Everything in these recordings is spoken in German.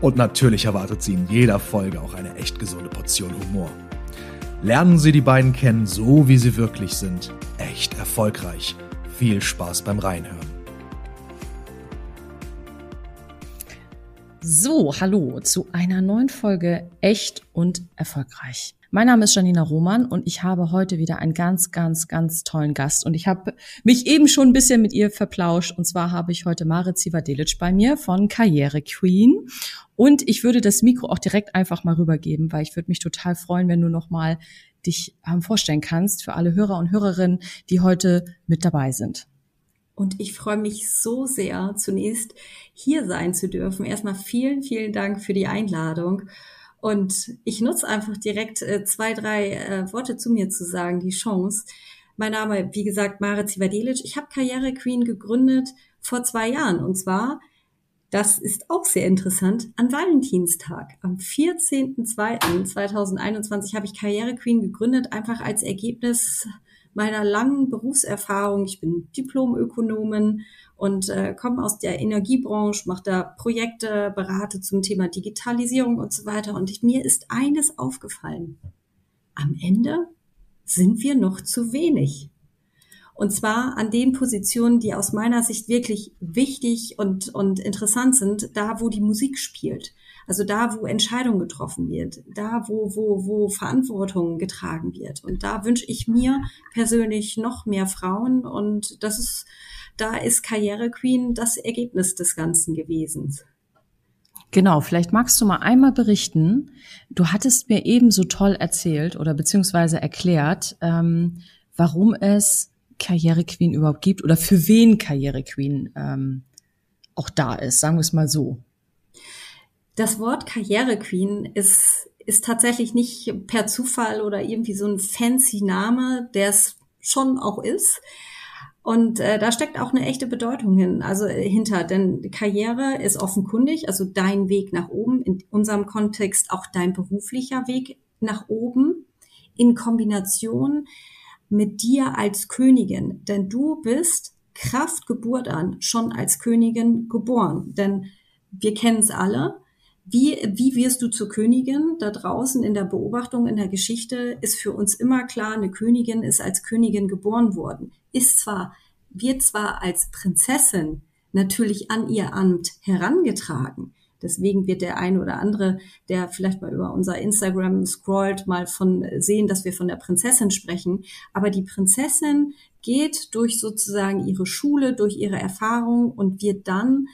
Und natürlich erwartet Sie in jeder Folge auch eine echt gesunde Portion Humor. Lernen Sie die beiden kennen, so wie sie wirklich sind. Echt erfolgreich. Viel Spaß beim Reinhören. So, hallo zu einer neuen Folge Echt und erfolgreich. Mein Name ist Janina Roman und ich habe heute wieder einen ganz, ganz, ganz tollen Gast. Und ich habe mich eben schon ein bisschen mit ihr verplauscht. Und zwar habe ich heute Marit Zivadelic bei mir von Karriere Queen. Und ich würde das Mikro auch direkt einfach mal rübergeben, weil ich würde mich total freuen, wenn du noch mal dich ähm, vorstellen kannst für alle Hörer und Hörerinnen, die heute mit dabei sind. Und ich freue mich so sehr, zunächst hier sein zu dürfen. Erstmal vielen, vielen Dank für die Einladung. Und ich nutze einfach direkt äh, zwei, drei äh, Worte zu mir zu sagen, die Chance. Mein Name, wie gesagt, Mare Zivadelic. Ich habe Karriere Queen gegründet vor zwei Jahren. Und zwar, das ist auch sehr interessant, an Valentinstag. Am 14.02.2021 habe ich Karriere Queen gegründet, einfach als Ergebnis meiner langen Berufserfahrung. Ich bin Diplomökonomin und äh, komme aus der Energiebranche, mache da Projekte, berate zum Thema Digitalisierung und so weiter. Und ich, mir ist eines aufgefallen. Am Ende sind wir noch zu wenig. Und zwar an den Positionen, die aus meiner Sicht wirklich wichtig und, und interessant sind, da wo die Musik spielt. Also da, wo Entscheidung getroffen wird, da, wo, wo, wo Verantwortung getragen wird. Und da wünsche ich mir persönlich noch mehr Frauen. Und das ist, da ist Karriere Queen das Ergebnis des Ganzen gewesen. Genau, vielleicht magst du mal einmal berichten. Du hattest mir eben so toll erzählt oder beziehungsweise erklärt, ähm, warum es Karriere Queen überhaupt gibt oder für wen Karriere Queen ähm, auch da ist, sagen wir es mal so. Das Wort Karriere Queen ist, ist tatsächlich nicht per Zufall oder irgendwie so ein fancy Name, der es schon auch ist. Und äh, da steckt auch eine echte Bedeutung hin, also äh, hinter, denn Karriere ist offenkundig, also dein Weg nach oben, in unserem Kontext auch dein beruflicher Weg nach oben, in Kombination mit dir als Königin, denn du bist Kraft Geburt an schon als Königin geboren, denn wir kennen es alle, wie, wie wirst du zur Königin? Da draußen in der Beobachtung, in der Geschichte ist für uns immer klar, eine Königin ist als Königin geboren worden. Ist zwar, wird zwar als Prinzessin natürlich an ihr Amt herangetragen. Deswegen wird der ein oder andere, der vielleicht mal über unser Instagram scrollt, mal von sehen, dass wir von der Prinzessin sprechen. Aber die Prinzessin geht durch sozusagen ihre Schule, durch ihre Erfahrung und wird dann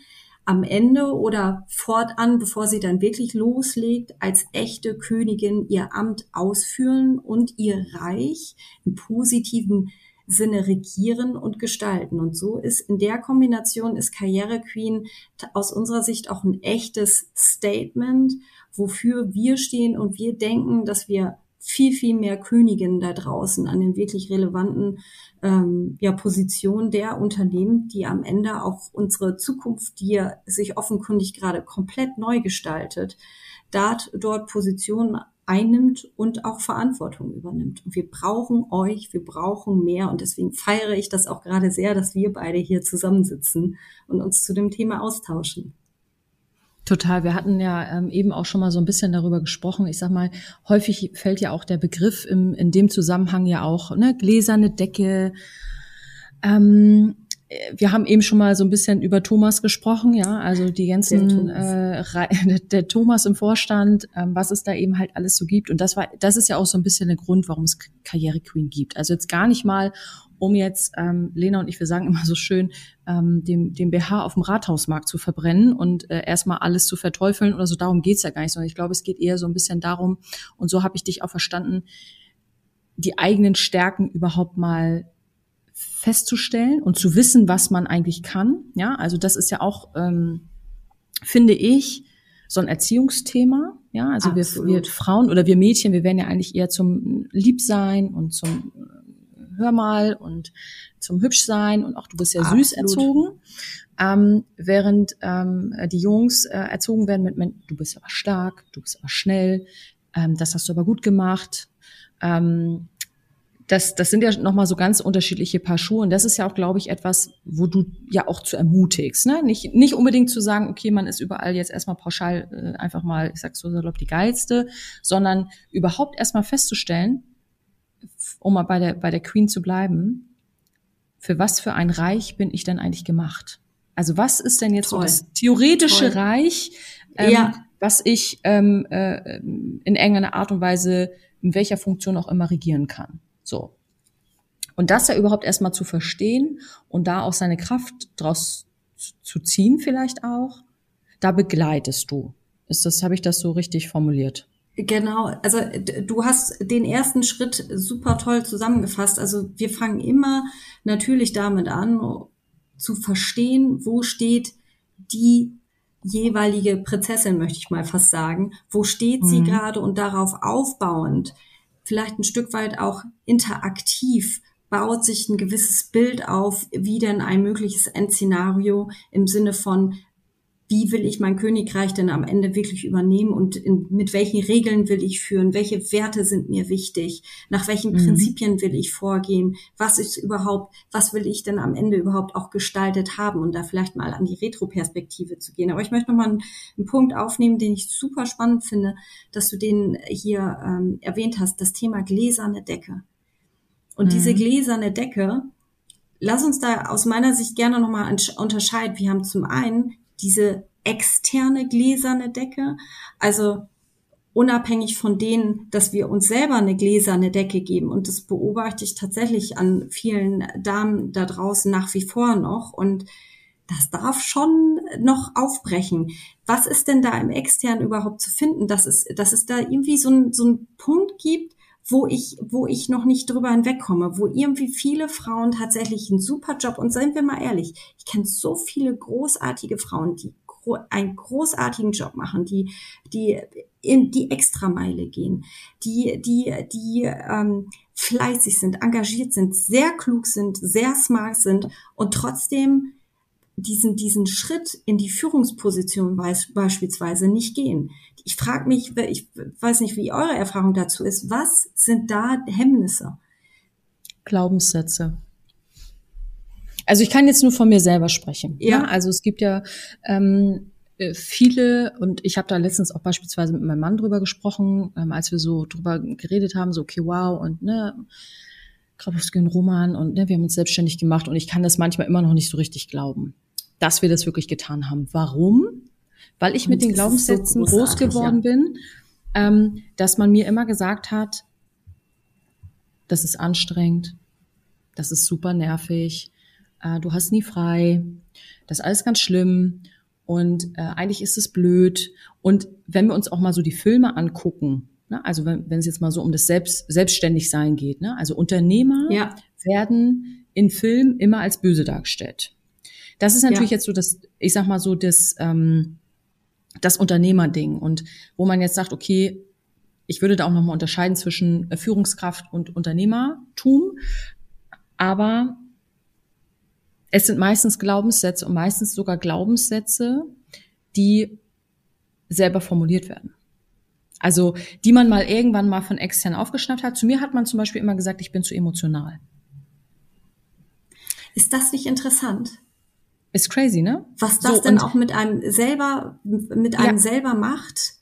am Ende oder fortan, bevor sie dann wirklich loslegt, als echte Königin ihr Amt ausführen und ihr Reich im positiven Sinne regieren und gestalten. Und so ist in der Kombination ist Karriere Queen aus unserer Sicht auch ein echtes Statement, wofür wir stehen und wir denken, dass wir viel, viel mehr Königinnen da draußen an den wirklich relevanten ähm, ja, Positionen der Unternehmen, die am Ende auch unsere Zukunft, die ja sich offenkundig gerade komplett neu gestaltet, dort, dort Positionen einnimmt und auch Verantwortung übernimmt. Und wir brauchen euch, wir brauchen mehr. Und deswegen feiere ich das auch gerade sehr, dass wir beide hier zusammensitzen und uns zu dem Thema austauschen. Total. Wir hatten ja ähm, eben auch schon mal so ein bisschen darüber gesprochen. Ich sag mal, häufig fällt ja auch der Begriff im, in dem Zusammenhang ja auch, ne, gläserne Decke. Ähm, wir haben eben schon mal so ein bisschen über Thomas gesprochen, ja, also die ganzen äh, der Thomas im Vorstand, ähm, was es da eben halt alles so gibt und das war, das ist ja auch so ein bisschen der Grund, warum es Karriere Queen gibt. Also jetzt gar nicht mal, um jetzt, ähm, Lena und ich, wir sagen immer so schön, ähm, dem, dem BH auf dem Rathausmarkt zu verbrennen und äh, erstmal alles zu verteufeln oder so. Darum geht's ja gar nicht, sondern ich glaube, es geht eher so ein bisschen darum, und so habe ich dich auch verstanden, die eigenen Stärken überhaupt mal festzustellen und zu wissen, was man eigentlich kann. Ja, also das ist ja auch, ähm, finde ich, so ein Erziehungsthema. Ja, also wir, wir Frauen oder wir Mädchen, wir werden ja eigentlich eher zum Liebsein und zum Hör mal und zum Hübschsein und auch du bist ja Absolut. süß erzogen. Ähm, während ähm, die Jungs äh, erzogen werden mit, du bist aber stark, du bist aber schnell, ähm, das hast du aber gut gemacht. Ähm, das, das sind ja nochmal so ganz unterschiedliche Paar Schuhe. Und das ist ja auch, glaube ich, etwas, wo du ja auch zu ermutigst. Ne? Nicht, nicht unbedingt zu sagen, okay, man ist überall jetzt erstmal pauschal äh, einfach mal, ich sag so salopp, die geilste, sondern überhaupt erstmal festzustellen, um mal bei der, bei der Queen zu bleiben, für was für ein Reich bin ich denn eigentlich gemacht? Also was ist denn jetzt Toll. so das theoretische Toll. Reich, ähm, ja. was ich ähm, äh, in irgendeiner Art und Weise in welcher Funktion auch immer regieren kann? So. Und das ja überhaupt erstmal zu verstehen und da auch seine Kraft draus zu ziehen vielleicht auch, da begleitest du. Ist das, habe ich das so richtig formuliert? Genau, also du hast den ersten Schritt super toll zusammengefasst. Also wir fangen immer natürlich damit an, zu verstehen, wo steht die jeweilige Prinzessin, möchte ich mal fast sagen. Wo steht sie mhm. gerade und darauf aufbauend vielleicht ein Stück weit auch interaktiv baut sich ein gewisses Bild auf, wie denn ein mögliches Endszenario im Sinne von, wie will ich mein Königreich denn am Ende wirklich übernehmen und in, mit welchen Regeln will ich führen, welche Werte sind mir wichtig, nach welchen mhm. Prinzipien will ich vorgehen, was ist überhaupt, was will ich denn am Ende überhaupt auch gestaltet haben und da vielleicht mal an die Retroperspektive zu gehen. Aber ich möchte nochmal einen, einen Punkt aufnehmen, den ich super spannend finde, dass du den hier ähm, erwähnt hast, das Thema gläserne Decke. Und mhm. diese gläserne Decke, lass uns da aus meiner Sicht gerne nochmal unterscheiden. Wir haben zum einen diese externe gläserne Decke, also unabhängig von denen, dass wir uns selber eine gläserne Decke geben. Und das beobachte ich tatsächlich an vielen Damen da draußen nach wie vor noch. Und das darf schon noch aufbrechen. Was ist denn da im externen überhaupt zu finden, dass es, dass es da irgendwie so, ein, so einen Punkt gibt, wo ich, wo ich noch nicht drüber hinwegkomme, wo irgendwie viele Frauen tatsächlich einen super Job und seien wir mal ehrlich, ich kenne so viele großartige Frauen, die gro einen großartigen Job machen, die, die in die Extrameile gehen, die, die, die ähm, fleißig sind, engagiert sind, sehr klug sind, sehr smart sind und trotzdem diesen, diesen Schritt in die Führungsposition beispielsweise nicht gehen. Ich frage mich, ich weiß nicht, wie eure Erfahrung dazu ist, was sind da Hemmnisse? Glaubenssätze. Also ich kann jetzt nur von mir selber sprechen. Ja. Ne? Also es gibt ja ähm, äh, viele und ich habe da letztens auch beispielsweise mit meinem Mann drüber gesprochen, ähm, als wir so drüber geredet haben, so okay, wow und ne, Grabowski und Roman und ne, wir haben uns selbstständig gemacht und ich kann das manchmal immer noch nicht so richtig glauben dass wir das wirklich getan haben. Warum? Weil ich mit den Glaubenssätzen so groß geworden ja. bin, ähm, dass man mir immer gesagt hat, das ist anstrengend, das ist super nervig, äh, du hast nie frei, das ist alles ganz schlimm und äh, eigentlich ist es blöd. Und wenn wir uns auch mal so die Filme angucken, ne, also wenn, wenn es jetzt mal so um das Selbst, Selbstständigsein geht, ne, also Unternehmer ja. werden in Filmen immer als böse dargestellt. Das ist natürlich ja. jetzt so das, ich sag mal so, das, ähm, das Unternehmerding. Und wo man jetzt sagt, okay, ich würde da auch nochmal unterscheiden zwischen äh, Führungskraft und Unternehmertum. Aber es sind meistens Glaubenssätze und meistens sogar Glaubenssätze, die selber formuliert werden. Also, die man mal irgendwann mal von extern aufgeschnappt hat. Zu mir hat man zum Beispiel immer gesagt, ich bin zu emotional. Ist das nicht interessant? Ist crazy, ne? Was das so, denn auch mit einem selber, mit einem ja. selber macht,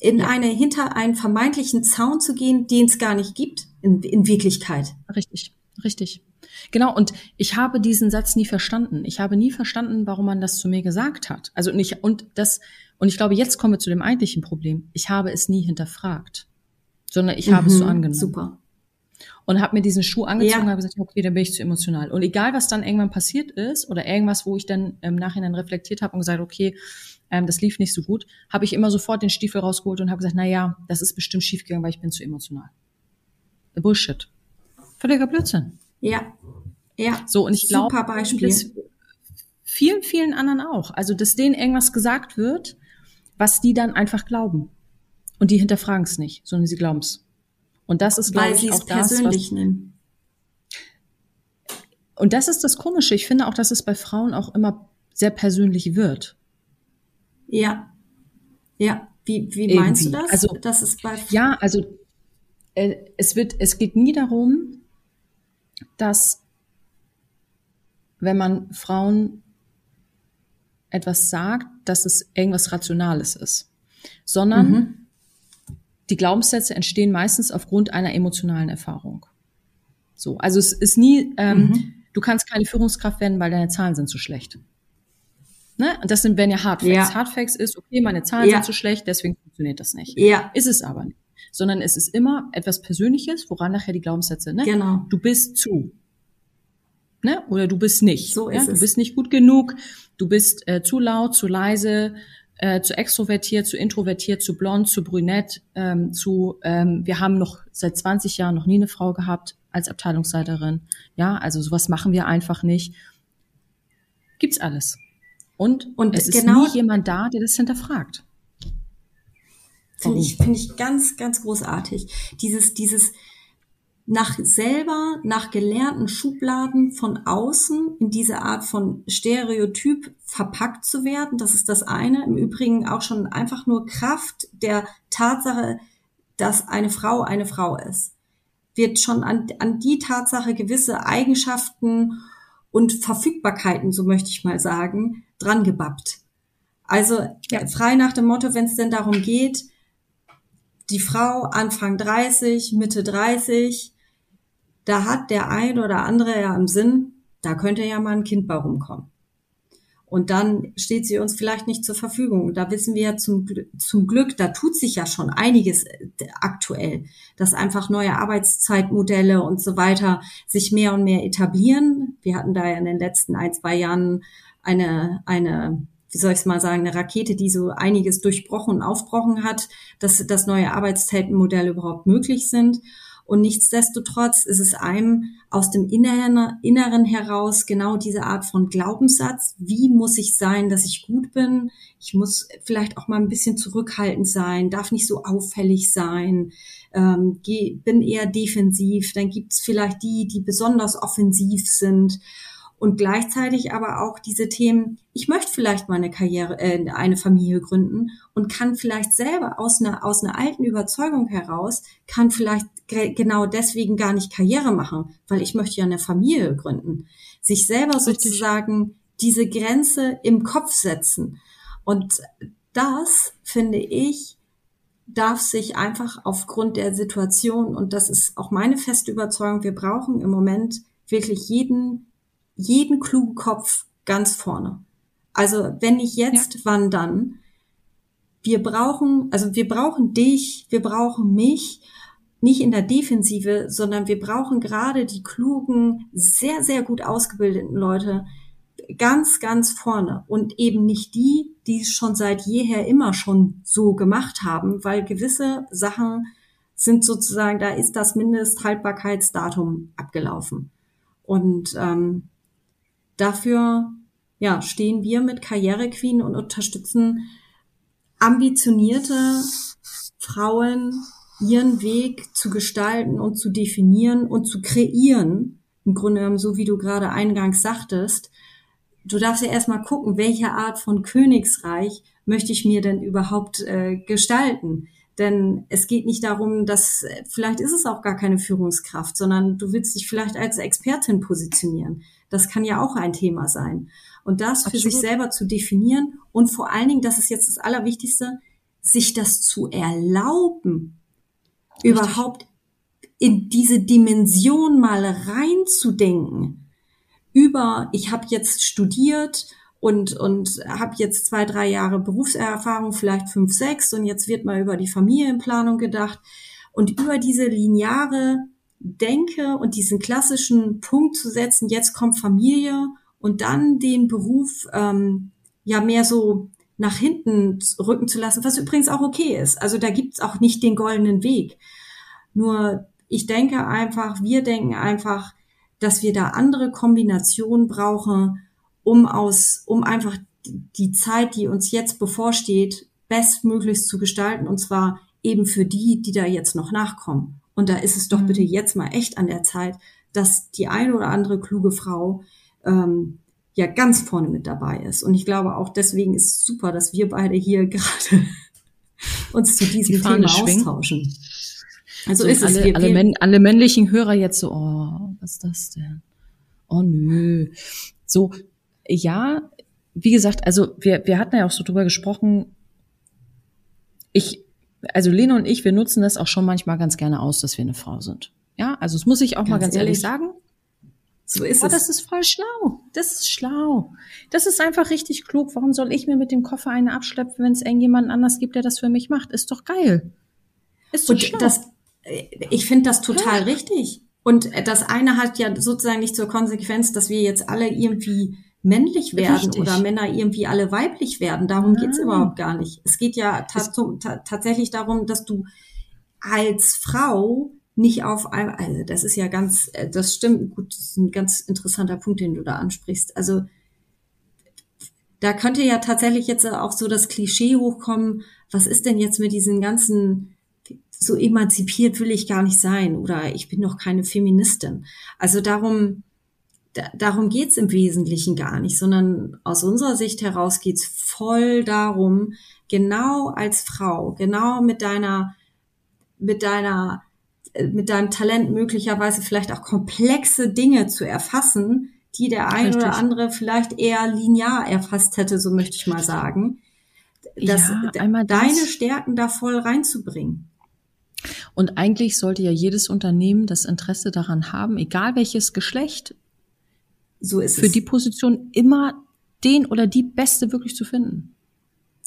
in ja. eine, hinter einen vermeintlichen Zaun zu gehen, den es gar nicht gibt, in, in Wirklichkeit. Richtig, richtig. Genau, und ich habe diesen Satz nie verstanden. Ich habe nie verstanden, warum man das zu mir gesagt hat. Also nicht, und das, und ich glaube, jetzt kommen wir zu dem eigentlichen Problem. Ich habe es nie hinterfragt, sondern ich habe mhm, es so mhm, angenommen. Super und habe mir diesen Schuh angezogen ja. und habe gesagt, okay, dann bin ich zu emotional. Und egal, was dann irgendwann passiert ist oder irgendwas, wo ich dann im Nachhinein reflektiert habe und gesagt, okay, ähm, das lief nicht so gut, habe ich immer sofort den Stiefel rausgeholt und habe gesagt, na ja, das ist bestimmt schiefgegangen, weil ich bin zu emotional. Bullshit. Völliger Blödsinn. Ja. Ja. So, und ich glaube, vielen, vielen anderen auch. Also, dass denen irgendwas gesagt wird, was die dann einfach glauben. Und die hinterfragen es nicht, sondern sie glauben es. Und das ist, glaube ich, auch das, was, nehmen. Und das ist das Komische. Ich finde auch, dass es bei Frauen auch immer sehr persönlich wird. Ja. Ja. Wie, wie meinst du das? Also, das ist bei ja, also äh, es wird, es geht nie darum, dass wenn man Frauen etwas sagt, dass es irgendwas Rationales ist, sondern mhm. Die Glaubenssätze entstehen meistens aufgrund einer emotionalen Erfahrung. So, also es ist nie, ähm, mhm. du kannst keine Führungskraft werden, weil deine Zahlen sind zu schlecht. Ne? Und das sind, wenn ja Hardfacts. Ja. Hardfacts ist, okay, meine Zahlen ja. sind zu schlecht, deswegen funktioniert das nicht. Ja. Ist es aber nicht. Sondern es ist immer etwas Persönliches, woran nachher die Glaubenssätze, ne? Genau. Du bist zu. Ne? Oder du bist nicht. So ist ja? es. Du bist nicht gut genug, du bist äh, zu laut, zu leise, äh, zu extrovertiert, zu introvertiert, zu blond, zu brünett, ähm, zu ähm, wir haben noch seit 20 Jahren noch nie eine Frau gehabt als Abteilungsleiterin. Ja, also sowas machen wir einfach nicht. Gibt's alles. Und, und es genau, ist nie jemand da, der das hinterfragt. Finde ich, finde ich ganz, ganz großartig. Dieses, dieses, nach selber, nach gelernten Schubladen von außen in diese Art von Stereotyp verpackt zu werden. Das ist das eine. Im Übrigen auch schon einfach nur Kraft der Tatsache, dass eine Frau eine Frau ist. Wird schon an, an die Tatsache gewisse Eigenschaften und Verfügbarkeiten, so möchte ich mal sagen, dran gebappt. Also ja. frei nach dem Motto, wenn es denn darum geht, die Frau Anfang 30, Mitte 30, da hat der ein oder andere ja im Sinn, da könnte ja mal ein Kind bei rumkommen. Und dann steht sie uns vielleicht nicht zur Verfügung. Da wissen wir ja zum, zum Glück, da tut sich ja schon einiges äh, aktuell, dass einfach neue Arbeitszeitmodelle und so weiter sich mehr und mehr etablieren. Wir hatten da ja in den letzten ein, zwei Jahren eine, eine wie soll ich es mal sagen, eine Rakete, die so einiges durchbrochen und aufbrochen hat, dass, dass neue Arbeitszeitenmodelle überhaupt möglich sind. Und nichtsdestotrotz ist es einem aus dem Inneren, Inneren heraus genau diese Art von Glaubenssatz. Wie muss ich sein, dass ich gut bin? Ich muss vielleicht auch mal ein bisschen zurückhaltend sein, darf nicht so auffällig sein, ähm, geh, bin eher defensiv. Dann gibt es vielleicht die, die besonders offensiv sind und gleichzeitig aber auch diese Themen, ich möchte vielleicht mal eine Karriere, äh, eine Familie gründen und kann vielleicht selber aus einer, aus einer alten Überzeugung heraus, kann vielleicht genau deswegen gar nicht Karriere machen, weil ich möchte ja eine Familie gründen. Sich selber sozusagen diese Grenze im Kopf setzen. Und das, finde ich, darf sich einfach aufgrund der Situation, und das ist auch meine feste Überzeugung, wir brauchen im Moment wirklich jeden jeden klugen Kopf ganz vorne. Also wenn nicht jetzt, ja. wann dann? Wir brauchen, also wir brauchen dich, wir brauchen mich, nicht in der Defensive, sondern wir brauchen gerade die klugen, sehr, sehr gut ausgebildeten Leute ganz, ganz vorne und eben nicht die, die es schon seit jeher immer schon so gemacht haben, weil gewisse Sachen sind sozusagen, da ist das Mindesthaltbarkeitsdatum abgelaufen. Und ähm, Dafür ja, stehen wir mit Karriere Queen und unterstützen ambitionierte Frauen, ihren Weg zu gestalten und zu definieren und zu kreieren. Im Grunde genommen, so wie du gerade eingangs sagtest, du darfst ja erstmal gucken, welche Art von Königsreich möchte ich mir denn überhaupt äh, gestalten. Denn es geht nicht darum, dass vielleicht ist es auch gar keine Führungskraft, sondern du willst dich vielleicht als Expertin positionieren. Das kann ja auch ein Thema sein. Und das Absolut. für sich selber zu definieren und vor allen Dingen, das ist jetzt das Allerwichtigste, sich das zu erlauben, Richtig. überhaupt in diese Dimension mal reinzudenken. Über, ich habe jetzt studiert und, und habe jetzt zwei, drei Jahre Berufserfahrung, vielleicht fünf, sechs und jetzt wird mal über die Familienplanung gedacht. Und über diese lineare denke und diesen klassischen Punkt zu setzen, jetzt kommt Familie und dann den Beruf ähm, ja mehr so nach hinten rücken zu lassen, was übrigens auch okay ist. Also da gibt's auch nicht den goldenen Weg. Nur ich denke einfach, wir denken einfach, dass wir da andere Kombinationen brauchen, um aus, um einfach die Zeit, die uns jetzt bevorsteht, bestmöglichst zu gestalten und zwar eben für die, die da jetzt noch nachkommen. Und da ist es doch mhm. bitte jetzt mal echt an der Zeit, dass die eine oder andere kluge Frau ähm, ja ganz vorne mit dabei ist. Und ich glaube auch deswegen ist es super, dass wir beide hier gerade uns zu diesem die Thema schwingen. austauschen. Also so ist alle, es. Wir, alle, wir, alle männlichen Hörer jetzt so, oh, was ist das denn? Oh nö. So, ja, wie gesagt, also wir, wir hatten ja auch so drüber gesprochen. Ich, also Lena und ich, wir nutzen das auch schon manchmal ganz gerne aus, dass wir eine Frau sind. Ja, also das muss ich auch ganz mal ganz ehrlich, ehrlich sagen. So ist oh, es. Das ist voll schlau. Das ist schlau. Das ist einfach richtig klug. Warum soll ich mir mit dem Koffer eine abschleppen, wenn es irgendjemand anders gibt, der das für mich macht? Ist doch geil. Ist doch schlau. Das, äh, ich finde das total ja. richtig. Und das eine hat ja sozusagen nicht zur Konsequenz, dass wir jetzt alle irgendwie männlich werden Richtig. oder Männer irgendwie alle weiblich werden. Darum Nein. geht's überhaupt gar nicht. Es geht ja tatsächlich darum, dass du als Frau nicht auf einmal, also das ist ja ganz, äh, das stimmt, gut, das ist ein ganz interessanter Punkt, den du da ansprichst. Also da könnte ja tatsächlich jetzt auch so das Klischee hochkommen, was ist denn jetzt mit diesen ganzen, so emanzipiert will ich gar nicht sein oder ich bin doch keine Feministin. Also darum, darum geht's im Wesentlichen gar nicht, sondern aus unserer Sicht heraus geht's voll darum, genau als Frau, genau mit deiner, mit deiner, äh, mit deinem Talent möglicherweise vielleicht auch komplexe Dinge zu erfassen, die der ein Richtig. oder andere vielleicht eher linear erfasst hätte, so möchte ich mal sagen. Das, ja, einmal das. deine Stärken da voll reinzubringen. Und eigentlich sollte ja jedes Unternehmen das Interesse daran haben, egal welches Geschlecht so ist für es. die Position immer den oder die Beste wirklich zu finden.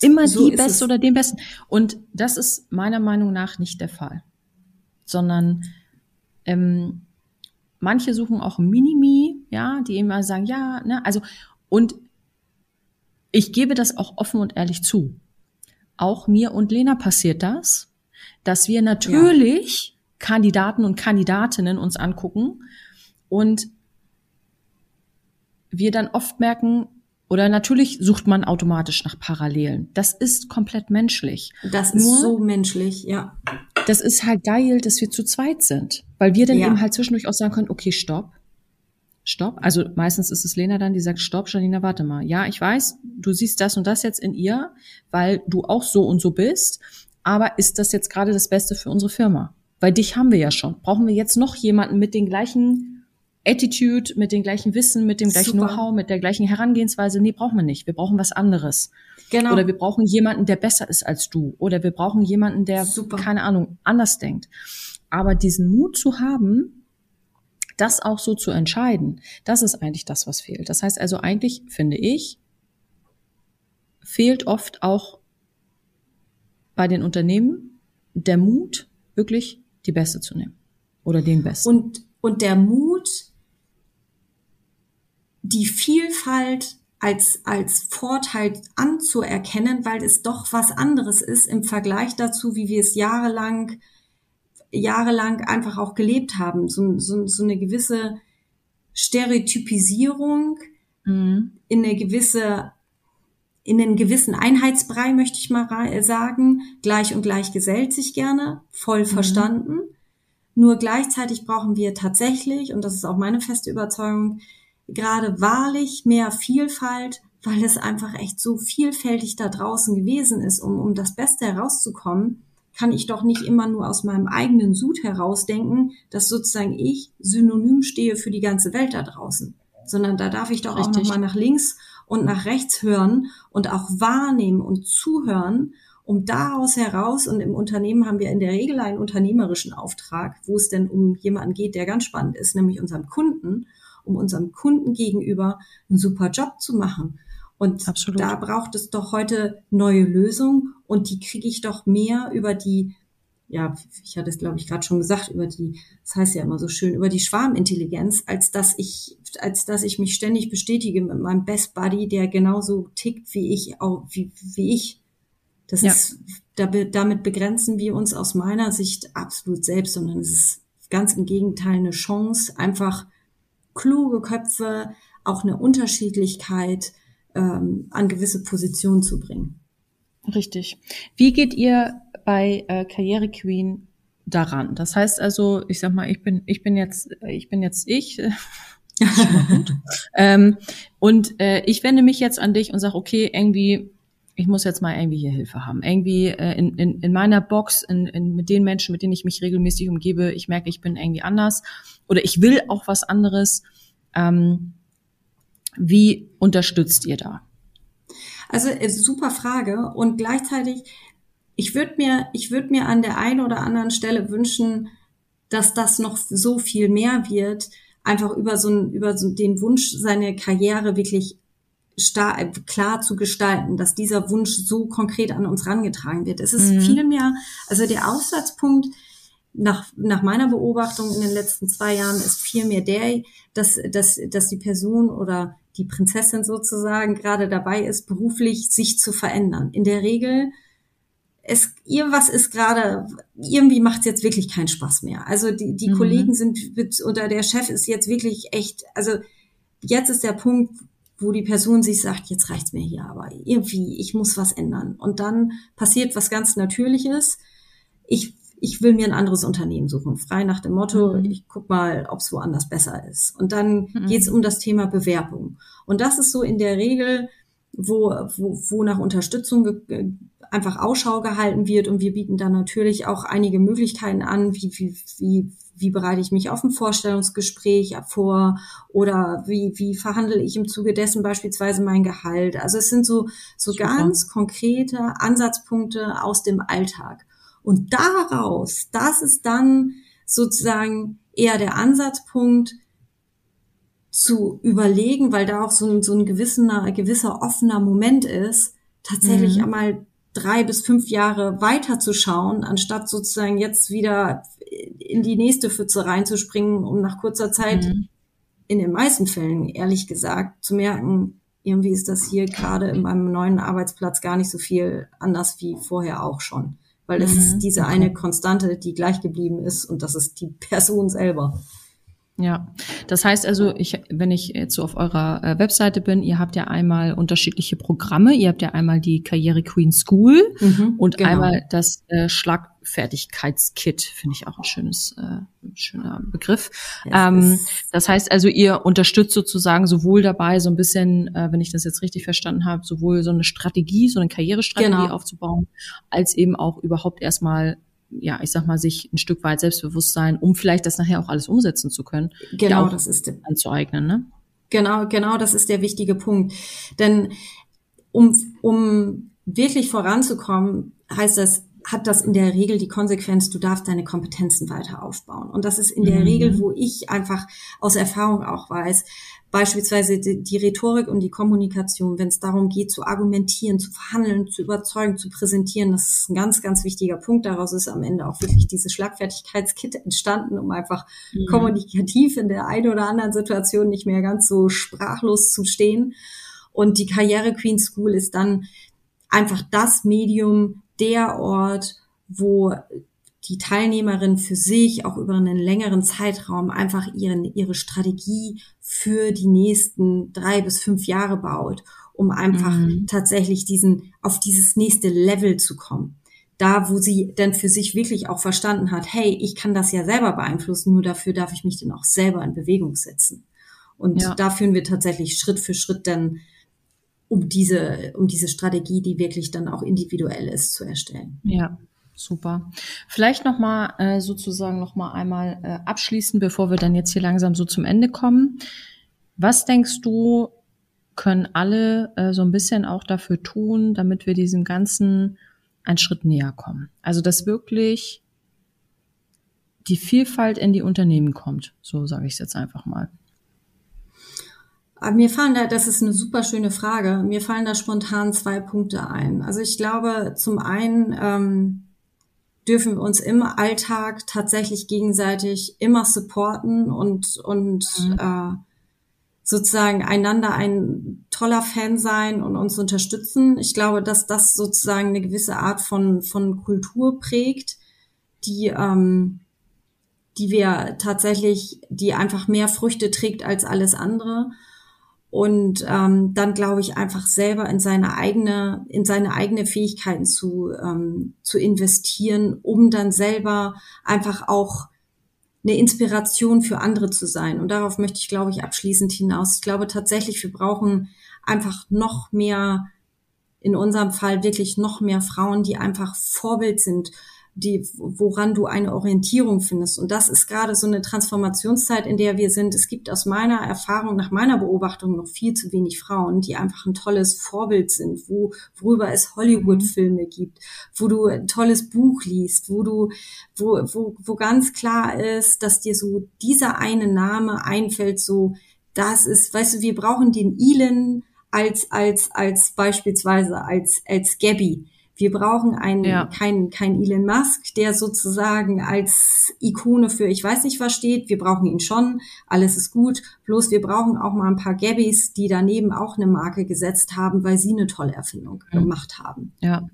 Immer so die Beste es. oder den Besten. Und das ist meiner Meinung nach nicht der Fall. Sondern ähm, manche suchen auch Minimi, ja, die immer sagen, ja, ne, also, und ich gebe das auch offen und ehrlich zu. Auch mir und Lena passiert das, dass wir natürlich ja. Kandidaten und Kandidatinnen uns angucken und wir dann oft merken, oder natürlich sucht man automatisch nach Parallelen. Das ist komplett menschlich. Das ist Nur, so menschlich, ja. Das ist halt geil, dass wir zu zweit sind, weil wir dann ja. eben halt zwischendurch auch sagen können, okay, stopp. Stopp. Also meistens ist es Lena dann, die sagt, stopp, Janina, warte mal. Ja, ich weiß, du siehst das und das jetzt in ihr, weil du auch so und so bist. Aber ist das jetzt gerade das Beste für unsere Firma? Weil dich haben wir ja schon. Brauchen wir jetzt noch jemanden mit den gleichen Attitude, mit dem gleichen Wissen, mit dem gleichen Know-how, mit der gleichen Herangehensweise. Nee, brauchen wir nicht. Wir brauchen was anderes. Genau. Oder wir brauchen jemanden, der besser ist als du. Oder wir brauchen jemanden, der, Super. keine Ahnung, anders denkt. Aber diesen Mut zu haben, das auch so zu entscheiden, das ist eigentlich das, was fehlt. Das heißt also eigentlich, finde ich, fehlt oft auch bei den Unternehmen der Mut, wirklich die Beste zu nehmen. Oder den Besten. Und, und der Mut, die Vielfalt als, als Vorteil anzuerkennen, weil es doch was anderes ist im Vergleich dazu, wie wir es jahrelang, jahrelang einfach auch gelebt haben. So, so, so eine gewisse Stereotypisierung mhm. in eine gewisse in einen gewissen Einheitsbrei, möchte ich mal sagen. Gleich und gleich gesellt sich gerne, voll mhm. verstanden. Nur gleichzeitig brauchen wir tatsächlich, und das ist auch meine feste Überzeugung, gerade wahrlich mehr Vielfalt, weil es einfach echt so vielfältig da draußen gewesen ist, um, um das Beste herauszukommen, kann ich doch nicht immer nur aus meinem eigenen Sud herausdenken, dass sozusagen ich synonym stehe für die ganze Welt da draußen, sondern da darf ich doch Richtig. auch nochmal nach links und nach rechts hören und auch wahrnehmen und zuhören, um daraus heraus, und im Unternehmen haben wir in der Regel einen unternehmerischen Auftrag, wo es denn um jemanden geht, der ganz spannend ist, nämlich unserem Kunden um unserem Kunden gegenüber einen super Job zu machen. Und Absolut. da braucht es doch heute neue Lösungen und die kriege ich doch mehr über die, ja, ich hatte es glaube ich gerade schon gesagt, über die, das heißt ja immer so schön, über die Schwarmintelligenz, als dass ich, als dass ich mich ständig bestätige mit meinem Best Buddy, der genauso tickt wie ich, auch wie, wie ich. Das ja. ist, damit begrenzen wir uns aus meiner Sicht absolut selbst, sondern es ist ganz im Gegenteil eine Chance, einfach kluge Köpfe auch eine Unterschiedlichkeit ähm, an gewisse Positionen zu bringen. Richtig. Wie geht ihr bei äh, Karriere Queen daran? Das heißt also, ich sag mal, ich bin, ich bin jetzt, ich bin jetzt ich. ähm, und äh, ich wende mich jetzt an dich und sage, okay, irgendwie, ich muss jetzt mal irgendwie hier Hilfe haben. Irgendwie äh, in, in, in meiner Box, in, in, mit den Menschen, mit denen ich mich regelmäßig umgebe, ich merke, ich bin irgendwie anders oder ich will auch was anderes. Ähm, wie unterstützt ihr da? Also äh, super Frage und gleichzeitig, ich würde mir, ich würde mir an der einen oder anderen Stelle wünschen, dass das noch so viel mehr wird, einfach über so, ein, über so den Wunsch, seine Karriere wirklich klar zu gestalten, dass dieser Wunsch so konkret an uns rangetragen wird. Es ist mhm. viel mehr, also der Aussatzpunkt nach, nach meiner Beobachtung in den letzten zwei Jahren ist viel mehr der, dass, dass, dass die Person oder die Prinzessin sozusagen gerade dabei ist, beruflich sich zu verändern. In der Regel es irgendwas ist gerade, irgendwie macht es jetzt wirklich keinen Spaß mehr. Also die, die mhm. Kollegen sind oder der Chef ist jetzt wirklich echt, also jetzt ist der Punkt, wo die Person sich sagt, jetzt reicht's mir hier, aber irgendwie, ich muss was ändern. Und dann passiert was ganz Natürliches. Ich, ich will mir ein anderes Unternehmen suchen, frei nach dem Motto, mhm. ich guck mal, ob es woanders besser ist. Und dann mhm. geht's um das Thema Bewerbung. Und das ist so in der Regel, wo, wo, wo nach Unterstützung einfach Ausschau gehalten wird. Und wir bieten da natürlich auch einige Möglichkeiten an, wie, wie, wie, wie bereite ich mich auf ein Vorstellungsgespräch vor oder wie, wie verhandle ich im Zuge dessen beispielsweise mein Gehalt. Also es sind so, so Super. ganz konkrete Ansatzpunkte aus dem Alltag. Und daraus, das ist dann sozusagen eher der Ansatzpunkt, zu überlegen, weil da auch so ein, so ein gewisser, gewisser offener Moment ist, tatsächlich mhm. einmal drei bis fünf Jahre weiter zu schauen, anstatt sozusagen jetzt wieder in die nächste Pfütze reinzuspringen, um nach kurzer Zeit mhm. in den meisten Fällen, ehrlich gesagt, zu merken, irgendwie ist das hier gerade in meinem neuen Arbeitsplatz gar nicht so viel anders wie vorher auch schon. Weil es mhm. ist diese eine Konstante, die gleich geblieben ist und das ist die Person selber. Ja, das heißt also, ich, wenn ich jetzt so auf eurer äh, Webseite bin, ihr habt ja einmal unterschiedliche Programme. Ihr habt ja einmal die Karriere Queen School mhm, und genau. einmal das äh, Schlagfertigkeitskit, finde ich auch ein schönes, äh, schöner Begriff. Ähm, das heißt also, ihr unterstützt sozusagen sowohl dabei so ein bisschen, äh, wenn ich das jetzt richtig verstanden habe, sowohl so eine Strategie, so eine Karrierestrategie genau. aufzubauen, als eben auch überhaupt erstmal ja, ich sag mal, sich ein Stück weit Selbstbewusstsein, um vielleicht das nachher auch alles umsetzen zu können. Genau, das ist anzueignen, ne? Genau, genau, das ist der wichtige Punkt. Denn um, um wirklich voranzukommen, heißt das, hat das in der Regel die Konsequenz, du darfst deine Kompetenzen weiter aufbauen. Und das ist in der mhm. Regel, wo ich einfach aus Erfahrung auch weiß, beispielsweise die, die Rhetorik und die Kommunikation, wenn es darum geht, zu argumentieren, zu verhandeln, zu überzeugen, zu präsentieren, das ist ein ganz, ganz wichtiger Punkt. Daraus ist am Ende auch wirklich dieses Schlagfertigkeitskit entstanden, um einfach mhm. kommunikativ in der einen oder anderen Situation nicht mehr ganz so sprachlos zu stehen. Und die Karriere Queen School ist dann einfach das Medium, der Ort, wo die Teilnehmerin für sich auch über einen längeren Zeitraum einfach ihren, ihre Strategie für die nächsten drei bis fünf Jahre baut, um einfach mhm. tatsächlich diesen, auf dieses nächste Level zu kommen. Da, wo sie dann für sich wirklich auch verstanden hat, hey, ich kann das ja selber beeinflussen, nur dafür darf ich mich dann auch selber in Bewegung setzen. Und ja. da führen wir tatsächlich Schritt für Schritt dann um diese, um diese Strategie, die wirklich dann auch individuell ist, zu erstellen. Ja, Super. Vielleicht noch mal äh, sozusagen noch mal einmal äh, abschließen, bevor wir dann jetzt hier langsam so zum Ende kommen. Was denkst du, können alle äh, so ein bisschen auch dafür tun, damit wir diesem Ganzen einen Schritt näher kommen? Also dass wirklich die Vielfalt in die Unternehmen kommt. So sage ich es jetzt einfach mal. Aber mir fallen da, das ist eine super schöne Frage. Mir fallen da spontan zwei Punkte ein. Also ich glaube, zum einen ähm, dürfen wir uns im Alltag tatsächlich gegenseitig immer supporten und, und mhm. äh, sozusagen einander ein toller Fan sein und uns unterstützen. Ich glaube, dass das sozusagen eine gewisse Art von, von Kultur prägt, die, ähm, die wir tatsächlich, die einfach mehr Früchte trägt als alles andere. Und ähm, dann glaube ich einfach selber in seine eigene in seine eigene Fähigkeiten zu ähm, zu investieren, um dann selber einfach auch eine Inspiration für andere zu sein. Und darauf möchte ich, glaube ich, abschließend hinaus. Ich glaube tatsächlich, wir brauchen einfach noch mehr, in unserem Fall wirklich noch mehr Frauen, die einfach Vorbild sind, die, woran du eine Orientierung findest. Und das ist gerade so eine Transformationszeit, in der wir sind. Es gibt aus meiner Erfahrung, nach meiner Beobachtung noch viel zu wenig Frauen, die einfach ein tolles Vorbild sind, wo, worüber es Hollywood-Filme gibt, wo du ein tolles Buch liest, wo du, wo, wo, wo ganz klar ist, dass dir so dieser eine Name einfällt, so, das ist, weißt du, wir brauchen den Elon als, als, als beispielsweise als, als Gabby wir brauchen einen, ja. keinen kein Elon Musk, der sozusagen als Ikone für ich weiß nicht was steht. Wir brauchen ihn schon. Alles ist gut. Bloß wir brauchen auch mal ein paar Gabbys, die daneben auch eine Marke gesetzt haben, weil sie eine tolle Erfindung mhm. gemacht haben. Ja.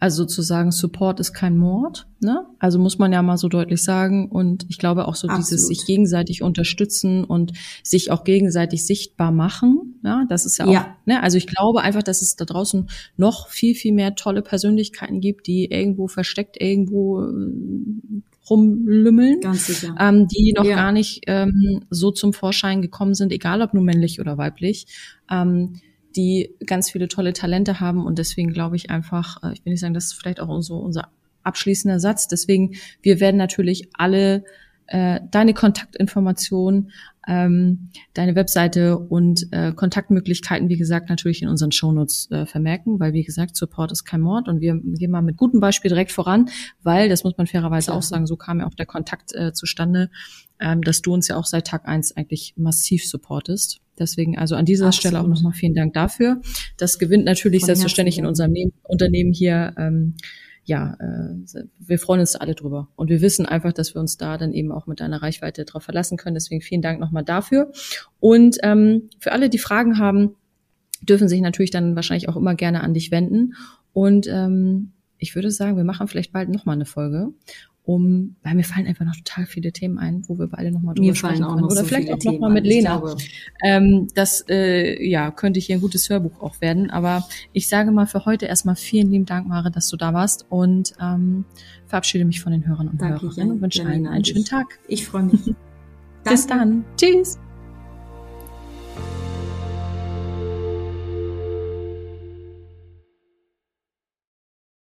Also sozusagen Support ist kein Mord, ne? Also muss man ja mal so deutlich sagen. Und ich glaube auch so Absolut. dieses sich gegenseitig unterstützen und sich auch gegenseitig sichtbar machen. Ja, das ist ja auch, ja. ne? Also ich glaube einfach, dass es da draußen noch viel, viel mehr tolle Persönlichkeiten gibt, die irgendwo versteckt irgendwo äh, rumlümmeln, Ganz sicher. Ähm, die noch ja. gar nicht ähm, so zum Vorschein gekommen sind, egal ob nur männlich oder weiblich. Ähm, die ganz viele tolle Talente haben und deswegen glaube ich einfach, äh, ich will nicht sagen, das ist vielleicht auch so unser abschließender Satz. Deswegen, wir werden natürlich alle äh, deine Kontaktinformationen, ähm, deine Webseite und äh, Kontaktmöglichkeiten, wie gesagt, natürlich in unseren Shownotes äh, vermerken, weil wie gesagt, Support ist kein Mord und wir gehen mal mit gutem Beispiel direkt voran, weil, das muss man fairerweise Klar. auch sagen, so kam ja auch der Kontakt äh, zustande, ähm, dass du uns ja auch seit Tag eins eigentlich massiv supportest. Deswegen also an dieser Absolut. Stelle auch nochmal vielen Dank dafür. Das gewinnt natürlich selbstverständlich in unserem Unternehmen hier ähm, ja, äh, wir freuen uns alle drüber. Und wir wissen einfach, dass wir uns da dann eben auch mit deiner Reichweite drauf verlassen können. Deswegen vielen Dank nochmal dafür. Und ähm, für alle, die Fragen haben, dürfen sich natürlich dann wahrscheinlich auch immer gerne an dich wenden. Und ähm, ich würde sagen, wir machen vielleicht bald nochmal eine Folge um, weil mir fallen einfach noch total viele Themen ein, wo wir beide nochmal drüber mir sprechen können. Oder so vielleicht auch nochmal mit Lena. Ähm, das äh, ja, könnte hier ein gutes Hörbuch auch werden. Aber ich sage mal für heute erstmal vielen lieben Dank, Mare, dass du da warst und ähm, verabschiede mich von den Hörern und Danke Hörerinnen und wünsche allen einen schönen Tag. Ich freue mich. Bis dann. Tschüss.